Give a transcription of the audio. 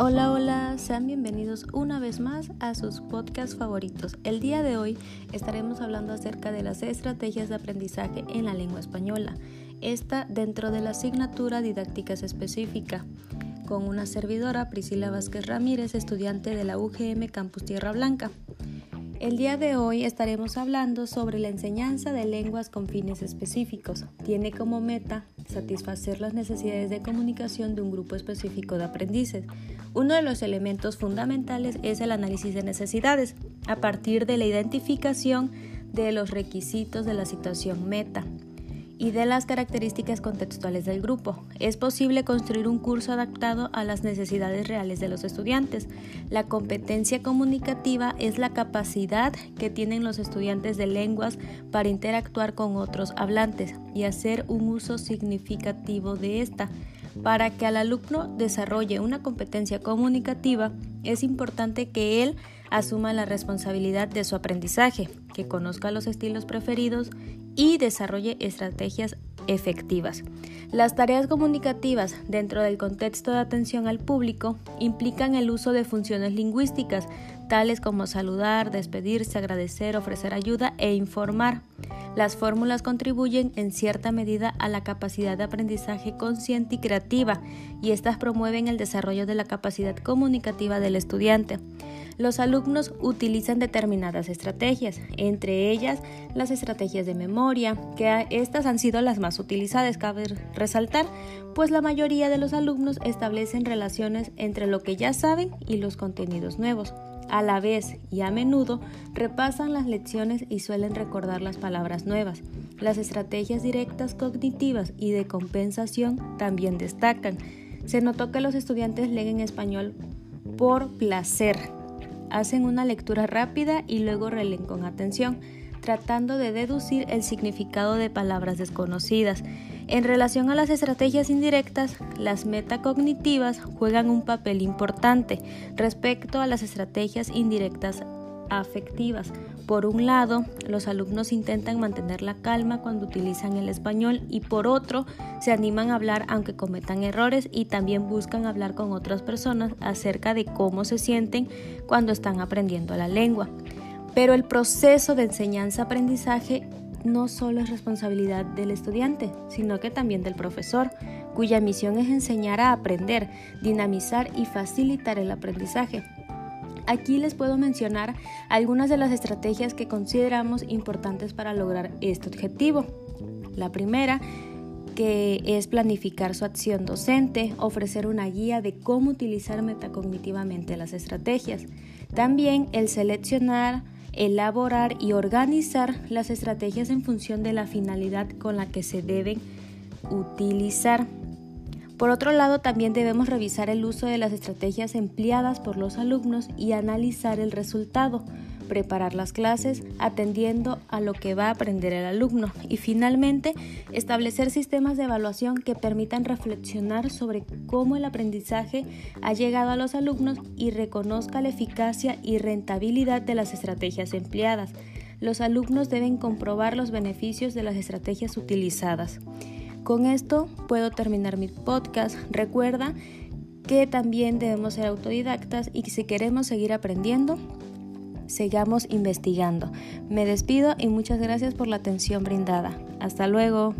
Hola, hola, sean bienvenidos una vez más a sus podcasts favoritos. El día de hoy estaremos hablando acerca de las estrategias de aprendizaje en la lengua española. Esta dentro de la asignatura didácticas específica, con una servidora, Priscila Vázquez Ramírez, estudiante de la UGM Campus Tierra Blanca. El día de hoy estaremos hablando sobre la enseñanza de lenguas con fines específicos. Tiene como meta satisfacer las necesidades de comunicación de un grupo específico de aprendices. Uno de los elementos fundamentales es el análisis de necesidades, a partir de la identificación de los requisitos de la situación meta y de las características contextuales del grupo. Es posible construir un curso adaptado a las necesidades reales de los estudiantes. La competencia comunicativa es la capacidad que tienen los estudiantes de lenguas para interactuar con otros hablantes y hacer un uso significativo de esta. Para que el alumno desarrolle una competencia comunicativa, es importante que él asuma la responsabilidad de su aprendizaje, que conozca los estilos preferidos y desarrolle estrategias efectivas. Las tareas comunicativas dentro del contexto de atención al público implican el uso de funciones lingüísticas, tales como saludar, despedirse, agradecer, ofrecer ayuda e informar. Las fórmulas contribuyen en cierta medida a la capacidad de aprendizaje consciente y creativa y estas promueven el desarrollo de la capacidad comunicativa del estudiante. Los alumnos utilizan determinadas estrategias, entre ellas las estrategias de memoria, que estas han sido las más utilizadas, cabe resaltar, pues la mayoría de los alumnos establecen relaciones entre lo que ya saben y los contenidos nuevos. A la vez y a menudo repasan las lecciones y suelen recordar las palabras nuevas. Las estrategias directas cognitivas y de compensación también destacan. Se notó que los estudiantes leen en español por placer, Hacen una lectura rápida y luego releen con atención, tratando de deducir el significado de palabras desconocidas. En relación a las estrategias indirectas, las metacognitivas juegan un papel importante respecto a las estrategias indirectas afectivas. Por un lado, los alumnos intentan mantener la calma cuando utilizan el español y por otro, se animan a hablar aunque cometan errores y también buscan hablar con otras personas acerca de cómo se sienten cuando están aprendiendo la lengua. Pero el proceso de enseñanza-aprendizaje no solo es responsabilidad del estudiante, sino que también del profesor, cuya misión es enseñar a aprender, dinamizar y facilitar el aprendizaje. Aquí les puedo mencionar algunas de las estrategias que consideramos importantes para lograr este objetivo. La primera, que es planificar su acción docente, ofrecer una guía de cómo utilizar metacognitivamente las estrategias. También el seleccionar, elaborar y organizar las estrategias en función de la finalidad con la que se deben utilizar. Por otro lado, también debemos revisar el uso de las estrategias empleadas por los alumnos y analizar el resultado, preparar las clases atendiendo a lo que va a aprender el alumno y finalmente establecer sistemas de evaluación que permitan reflexionar sobre cómo el aprendizaje ha llegado a los alumnos y reconozca la eficacia y rentabilidad de las estrategias empleadas. Los alumnos deben comprobar los beneficios de las estrategias utilizadas. Con esto puedo terminar mi podcast. Recuerda que también debemos ser autodidactas y que si queremos seguir aprendiendo, sigamos investigando. Me despido y muchas gracias por la atención brindada. Hasta luego.